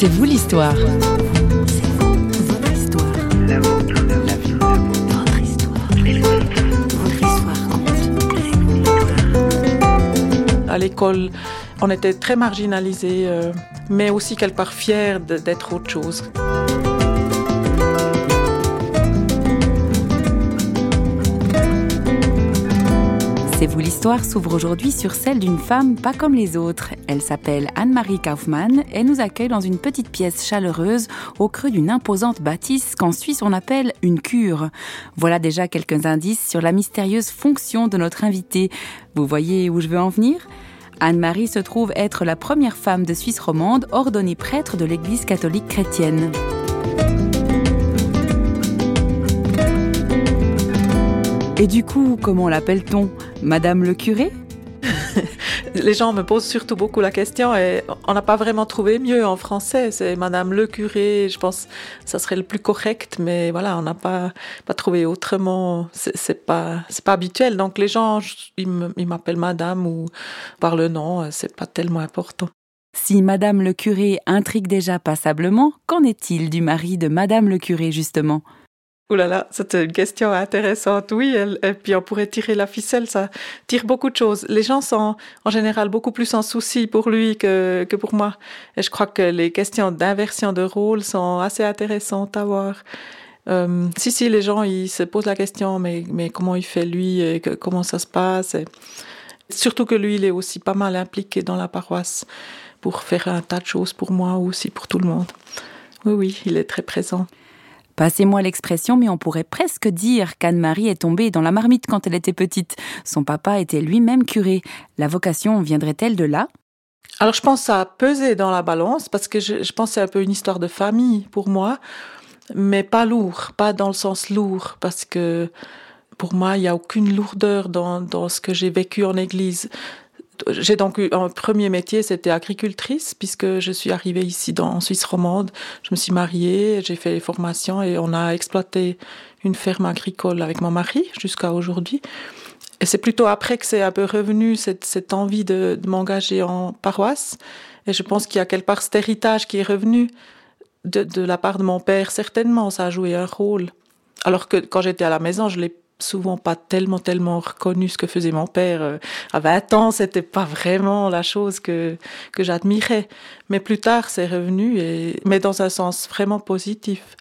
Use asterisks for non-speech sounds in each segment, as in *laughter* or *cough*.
C'est vous l'histoire. À l'école, on était très marginalisés, euh, mais aussi quelque part fiers d'être autre chose. C'est vous l'histoire s'ouvre aujourd'hui sur celle d'une femme pas comme les autres. Elle s'appelle Anne-Marie Kaufmann et nous accueille dans une petite pièce chaleureuse au creux d'une imposante bâtisse qu'en Suisse on appelle une cure. Voilà déjà quelques indices sur la mystérieuse fonction de notre invitée. Vous voyez où je veux en venir? Anne-Marie se trouve être la première femme de Suisse romande ordonnée prêtre de l'Église catholique chrétienne. Et du coup, comment l'appelle-t-on? Madame le curé? *laughs* Les gens me posent surtout beaucoup la question et on n'a pas vraiment trouvé mieux en français. C'est Madame le curé, je pense que ça serait le plus correct, mais voilà, on n'a pas, pas trouvé autrement. C'est pas, c'est pas habituel. Donc les gens, ils m'appellent Madame ou par le nom, c'est pas tellement important. Si Madame le curé intrigue déjà passablement, qu'en est-il du mari de Madame le curé justement? Ouh là là, c'est une question intéressante. Oui, et puis on pourrait tirer la ficelle, ça tire beaucoup de choses. Les gens sont en général beaucoup plus en souci pour lui que, que pour moi. Et je crois que les questions d'inversion de rôle sont assez intéressantes à voir. Euh, si, si, les gens, ils se posent la question, mais, mais comment il fait lui, et comment ça se passe. Surtout que lui, il est aussi pas mal impliqué dans la paroisse pour faire un tas de choses pour moi aussi pour tout le monde. Oui, oui, il est très présent. Passez-moi l'expression, mais on pourrait presque dire qu'Anne-Marie est tombée dans la marmite quand elle était petite. Son papa était lui-même curé. La vocation viendrait-elle de là? Alors je pense a pesé dans la balance, parce que je, pense que c'est un peu une histoire de famille pour moi, mais pas lourd, pas dans le sens lourd, parce que pour moi, il n'y a aucune lourdeur dans ce que j'ai vécu en église j'ai donc eu un premier métier, c'était agricultrice, puisque je suis arrivée ici dans, en Suisse romande. Je me suis mariée, j'ai fait les formations et on a exploité une ferme agricole avec mon mari jusqu'à aujourd'hui. Et c'est plutôt après que c'est un peu revenu cette, envie de, m'engager en paroisse. Et je pense qu'il y a quelque part cet héritage qui est revenu de la part de mon père. Certainement, ça a joué un rôle. Alors que quand j'étais à la maison, je l'ai souvent pas tellement tellement reconnu ce que faisait mon père euh, à 20 ans c'était pas vraiment la chose que que j'admirais mais plus tard c'est revenu et mais dans un sens vraiment positif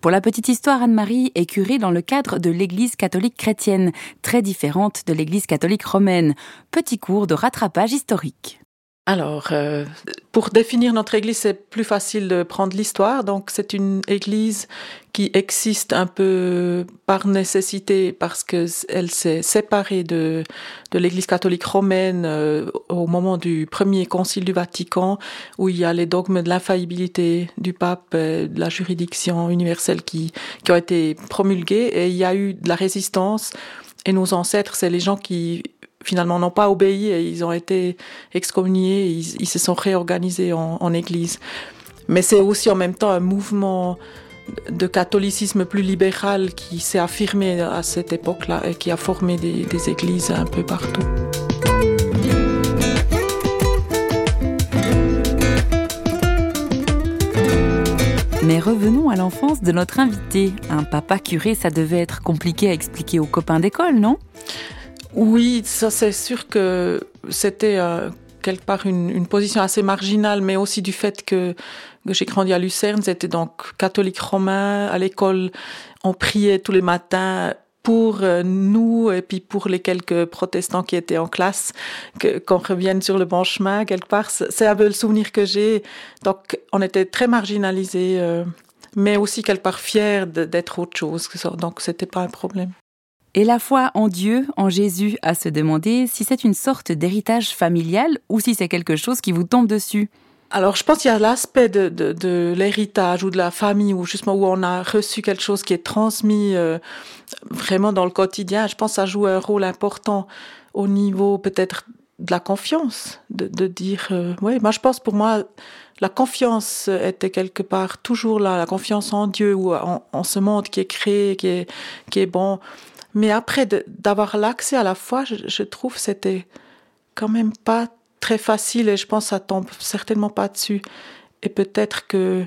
pour la petite histoire, Anne-Marie est curée dans le cadre de l'Église catholique chrétienne, très différente de l'Église catholique romaine. Petit cours de rattrapage historique. Alors, euh, pour définir notre église, c'est plus facile de prendre l'histoire. Donc, c'est une église qui existe un peu par nécessité parce que elle s'est séparée de, de l'église catholique romaine euh, au moment du premier concile du Vatican où il y a les dogmes de l'infaillibilité du pape, de la juridiction universelle qui, qui ont été promulgués et il y a eu de la résistance et nos ancêtres, c'est les gens qui finalement n'ont pas obéi et ils ont été excommuniés, ils, se sont réorganisés en, en église. Mais c'est aussi en même temps un mouvement de catholicisme plus libéral qui s'est affirmé à cette époque-là et qui a formé des églises un peu partout. Mais revenons à l'enfance de notre invité. Un papa curé, ça devait être compliqué à expliquer aux copains d'école, non? Oui, ça c'est sûr que c'était euh, quelque part une, une, position assez marginale, mais aussi du fait que, que j'ai grandi à Lucerne, c'était donc catholique romain. À l'école, on priait tous les matins pour euh, nous et puis pour les quelques protestants qui étaient en classe, qu'on revienne sur le bon chemin quelque part. C'est un peu le souvenir que j'ai. Donc on était très marginalisés, euh, mais aussi quelque part fiers d'être autre chose. Donc c'était pas un problème. Et la foi en Dieu, en Jésus, à se demander si c'est une sorte d'héritage familial ou si c'est quelque chose qui vous tombe dessus. Alors, je pense qu'il y a l'aspect de, de, l'héritage ou de la famille, ou justement où on a reçu quelque chose qui est transmis euh, vraiment dans le quotidien. Je pense que ça joue un rôle important au niveau peut-être de la confiance, de, de dire, euh, oui, moi je pense pour moi, la confiance était quelque part toujours là, la confiance en Dieu ou en, en ce monde qui est créé, qui est, qui est bon. Mais après, d'avoir l'accès à la foi, je, je trouve c'était quand même pas très facile et je pense que ça tombe certainement pas dessus. et peut-être que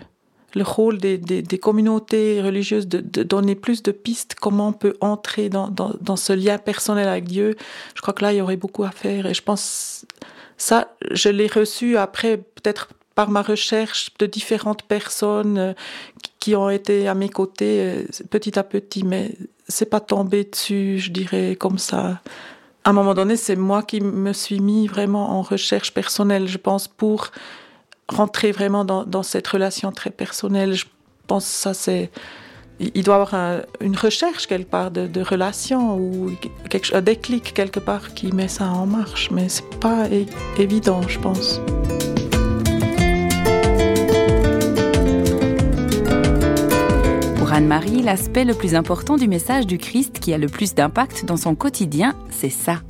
le rôle des, communautés religieuses de, donner plus de pistes, comment on peut entrer dans, dans, dans, ce lien personnel avec Dieu. Je crois que là, il y aurait beaucoup à faire. Et je pense, ça, je l'ai reçu après, peut-être par ma recherche de différentes personnes euh, qui ont été à mes côtés euh, petit à petit, mais c'est pas tombé dessus, je dirais, comme ça. À un moment donné, c'est moi qui me suis mis vraiment en recherche personnelle, je pense, pour rentrer vraiment dans, cette relation très personnelle. Je pense que ça, c'est. Il doit y avoir une recherche quelque part de, de relation ou quelque, un déclic quelque part qui met ça en marche, mais c'est pas évident, je pense. Anne-Marie, l'aspect le plus important du message du Christ qui a le plus d'impact dans son quotidien, c'est ça.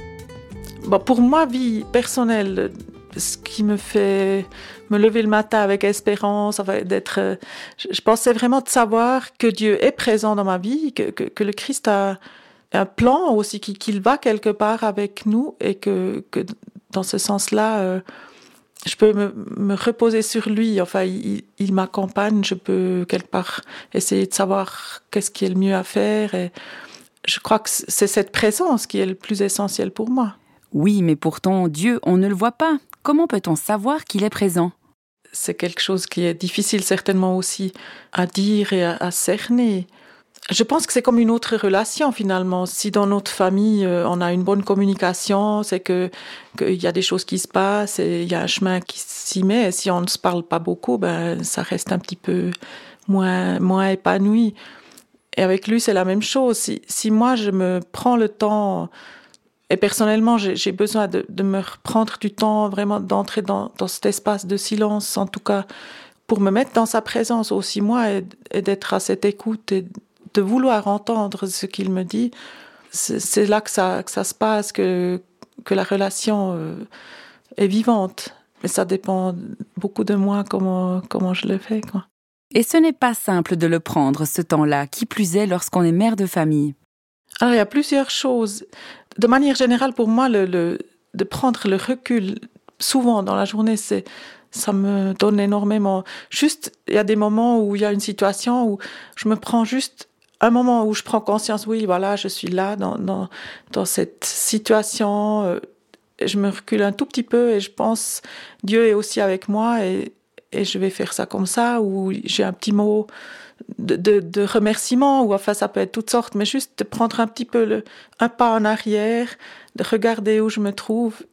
Pour moi, vie personnelle, ce qui me fait me lever le matin avec espérance, d'être, je pensais vraiment de savoir que Dieu est présent dans ma vie, que, le Christ a un plan aussi, qu'il va quelque part avec nous et que, que dans ce sens-là, euh, je peux me, me, reposer sur lui. Enfin, il, il m'accompagne. Je peux quelque part essayer de savoir qu'est-ce qui est le mieux à faire. Et je crois que c'est cette présence qui est le plus essentiel pour moi. Oui, mais pourtant, Dieu, on ne le voit pas. Comment peut-on savoir qu'il est présent? C'est quelque chose qui est difficile certainement aussi à dire et à, cerner. Je pense que c'est comme une autre relation finalement. Si dans notre famille euh, on a une bonne communication, c'est que qu'il y a des choses qui se passent, et il y a un chemin qui s'y met. Et si on ne se parle pas beaucoup, ben ça reste un petit peu moins moins épanoui. Et avec lui c'est la même chose. Si, si moi je me prends le temps et personnellement, j'ai besoin de, de, me reprendre du temps, vraiment d'entrer dans, dans, cet espace de silence, en tout cas, pour me mettre dans sa présence aussi, moi, et, d'être à cette écoute et de vouloir entendre ce qu'il me dit. C'est là que ça, que ça se passe, que, que la relation euh, est vivante. Mais ça dépend beaucoup de moi, comment, comment je le fais. Quoi. Et ce n'est pas simple de le prendre, ce temps-là, qui plus est lorsqu'on est mère de famille. Alors, il y a plusieurs choses de manière générale, pour moi, le, de prendre le recul souvent dans la journée, c'est ça me donne énormément. Juste, il y a des moments où il y a une situation où je me prends juste un moment où je prends conscience, oui, voilà, je suis là dans, dans, cette situation. Euh, je me recule un tout petit peu et je pense, Dieu est aussi avec moi et, et je vais faire ça comme ça, ou j'ai un petit mot de, de, remerciements, ou enfin ça peut être toutes sortes, mais juste de prendre un petit peu le, un pas en arrière, de regarder où je me trouve,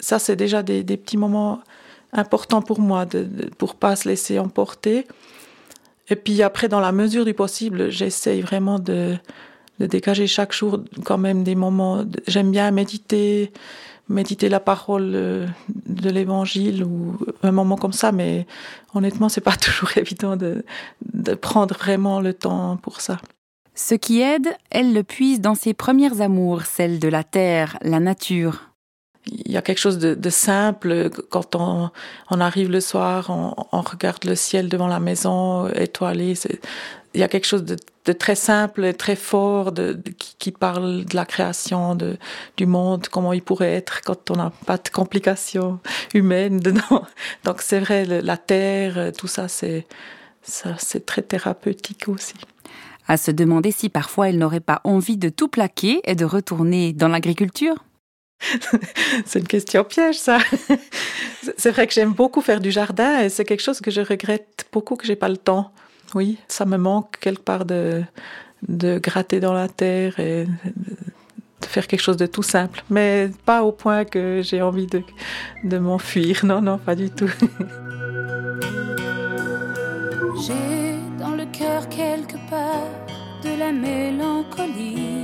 ça c'est déjà des, des, petits moments importants pour moi, de, de, pour pas se laisser emporter. Et puis après, dans la mesure du possible, j'essaye vraiment de, de dégager chaque jour quand même des moments. J'aime bien méditer, méditer la parole euh, de l'évangile ou un moment comme ça, mais honnêtement, c'est pas *laughs* toujours évident de, de prendre vraiment le temps pour ça. Ce qui aide, elle le puise dans ses premières amours, celles de la terre, la nature. Il y a quelque chose de, simple quand on, arrive le soir, on, regarde le ciel devant la maison étoilé. Il y a quelque chose de, très simple et très fort qui, parle de la création du monde, comment il pourrait être quand on n'a pas de complications humaines *laughs* dedans. Donc c'est vrai, la terre, tout ça, c'est ça, c'est très thérapeutique aussi. À se demander si parfois elle n'aurait pas envie de tout plaquer et de retourner dans l'agriculture *laughs* c'est une question piège, ça. c'est vrai que j'aime beaucoup faire du jardin et c'est quelque chose que je regrette beaucoup que j'ai pas le temps. Oui, ça me manque quelque part de, de gratter dans la terre et de faire quelque chose de tout simple. Mais pas au point que j'ai envie de, de m'enfuir. Non, non, pas du tout. *laughs* j'ai dans le cœur quelque part de la mélancolie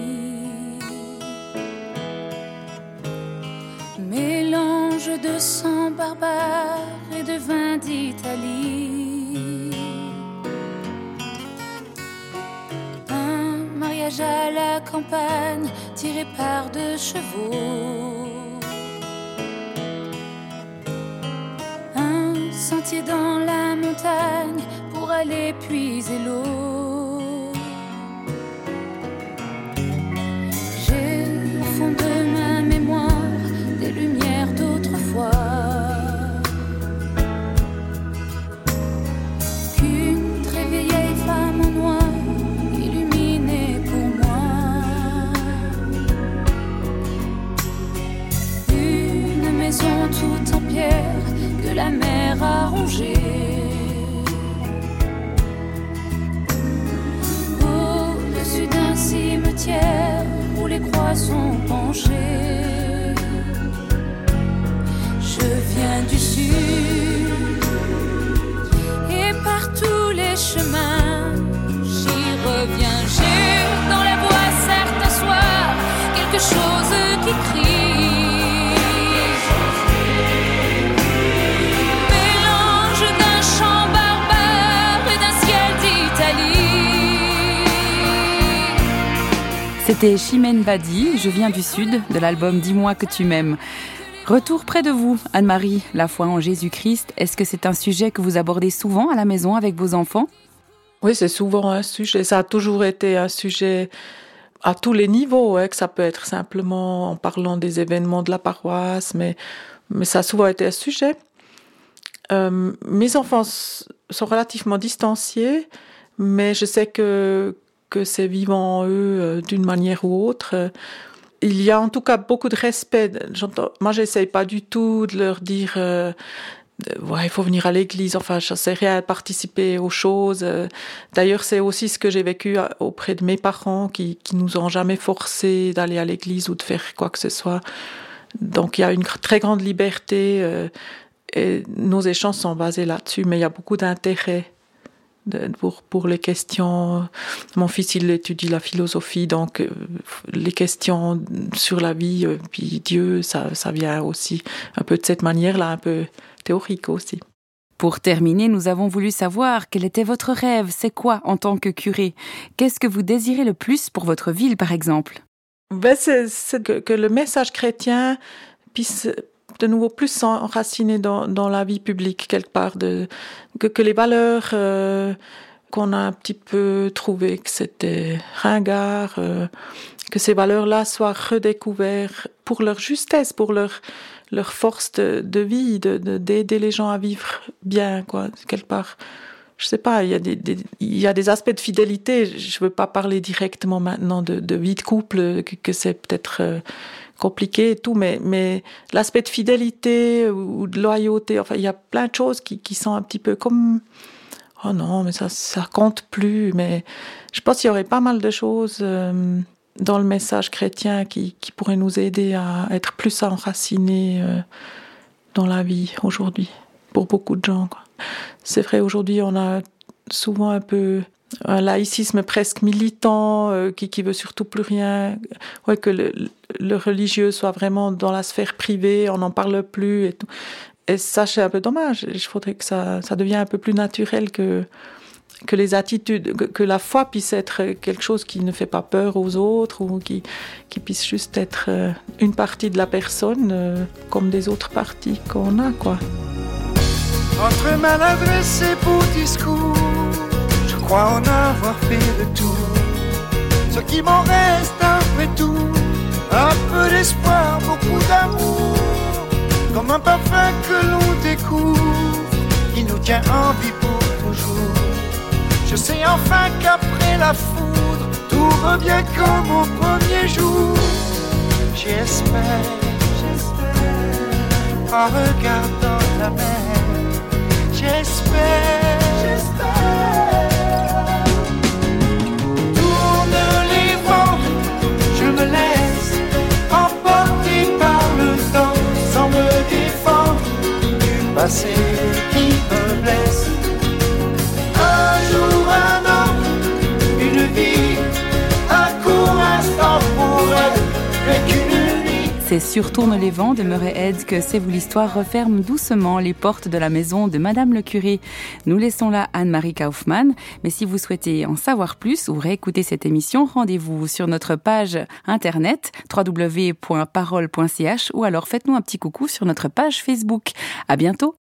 sang barbare et de vin d'Italie. Un mariage à la campagne tiré par deux chevaux. Un sentier dans la montagne pour aller puiser l'eau. Où les croix sont penchées. Je viens du sud et par tous les chemins, C'était Chimène Badi, Je viens du Sud, de l'album Dis-moi que tu m'aimes. Retour près de vous, Anne-Marie, la foi en Jésus-Christ. Est-ce que c'est un sujet que vous abordez souvent à la maison avec vos enfants? Oui, c'est souvent un sujet. Ça a toujours été un sujet à tous les niveaux, hein, que ça peut être simplement en parlant des événements de la paroisse, mais, mais ça a souvent été un sujet. Euh, mes enfants sont relativement distanciés, mais je sais que, que c'est vivant en eux euh, d'une manière ou autre. Euh, Il y a en tout cas beaucoup de respect. Moi, j'essaye pas du tout de leur dire euh, il faut venir à l'église. Enfin, je sais rien, participer aux choses. Euh, D'ailleurs, c'est aussi ce que j'ai vécu à- auprès de mes parents qui, qui nous ont jamais forcé d'aller à l'église ou de faire quoi que ce soit. Donc, il y a une très grande liberté euh, et nos échanges sont basés là-dessus, mais il y a beaucoup d'intérêt pour, pour les questions. Mon fils, il étudie la philosophie, donc euh, les questions sur la vie, euh, puis Dieu, ça, ça vient aussi un peu de cette manière-là, un peu théorique aussi. Pour terminer, nous avons voulu savoir quel était votre rêve, c'est quoi en tant que curé? Qu'est-ce que vous désirez le plus pour votre ville, par exemple? Ben, c'est c'est que, que le message chrétien puisse de nouveau plus s'enraciner dans, dans la vie publique quelque part, de, que, que les valeurs euh, qu'on a un petit peu trouvées que c'était ringard, euh, que ces valeurs-là soient redécouvertes pour leur justesse, pour leur leur force de, de vie, de de- d'aider les gens à vivre bien, quoi, quelque part. Je sais pas, il y a des, il y a des aspects de fidélité. Je veux pas parler directement maintenant de, de vie de couple, que, que c'est peut-être euh, compliqué et tout, mais, mais l'aspect de fidélité ou, de loyauté, enfin, il y a plein de choses qui, qui sont un petit peu comme, oh non, mais ça, ça compte plus. Mais je pense qu'il y aurait pas mal de choses euh, dans le message chrétien qui, qui pourraient nous aider à être plus enracinés euh, dans la vie aujourd'hui, pour beaucoup de gens. C'est vrai, aujourd'hui, on a souvent un peu un laïcisme presque militant euh, qui, qui veut surtout plus rien. Ouais, que le, religieux soit vraiment dans la sphère privée, on n'en parle plus et tout. Et ça, c'est un peu dommage. Il faudrait que ça, ça devienne un peu plus naturel que, que les attitudes, que, la foi puisse être quelque chose qui ne fait pas peur aux autres ou qui, qui puisse juste être euh, une partie de la personne euh, comme des autres parties qu'on a, quoi. Entre maladresse et beau discours, je crois en avoir fait le tour. Ce qui m'en reste après tout, un peu d'espoir, beaucoup d'amour, comme un parfum que l'on découvre, qui nous tient en vie pour toujours. Je sais enfin qu'après la foudre, tout revient comme au premier jour. J'espère, j'espère, en regardant la mer. J'espère, j'espère. Du C'est sur Tourne les vents de Murray que C'est vous l'histoire referme doucement les portes de la maison de Madame le curé. Nous laissons là Anne-Marie Kaufmann, mais si vous souhaitez en savoir plus ou réécouter cette émission, rendez-vous sur notre page internet www.parole.ch ou alors faites-nous un petit coucou sur notre page Facebook. À bientôt!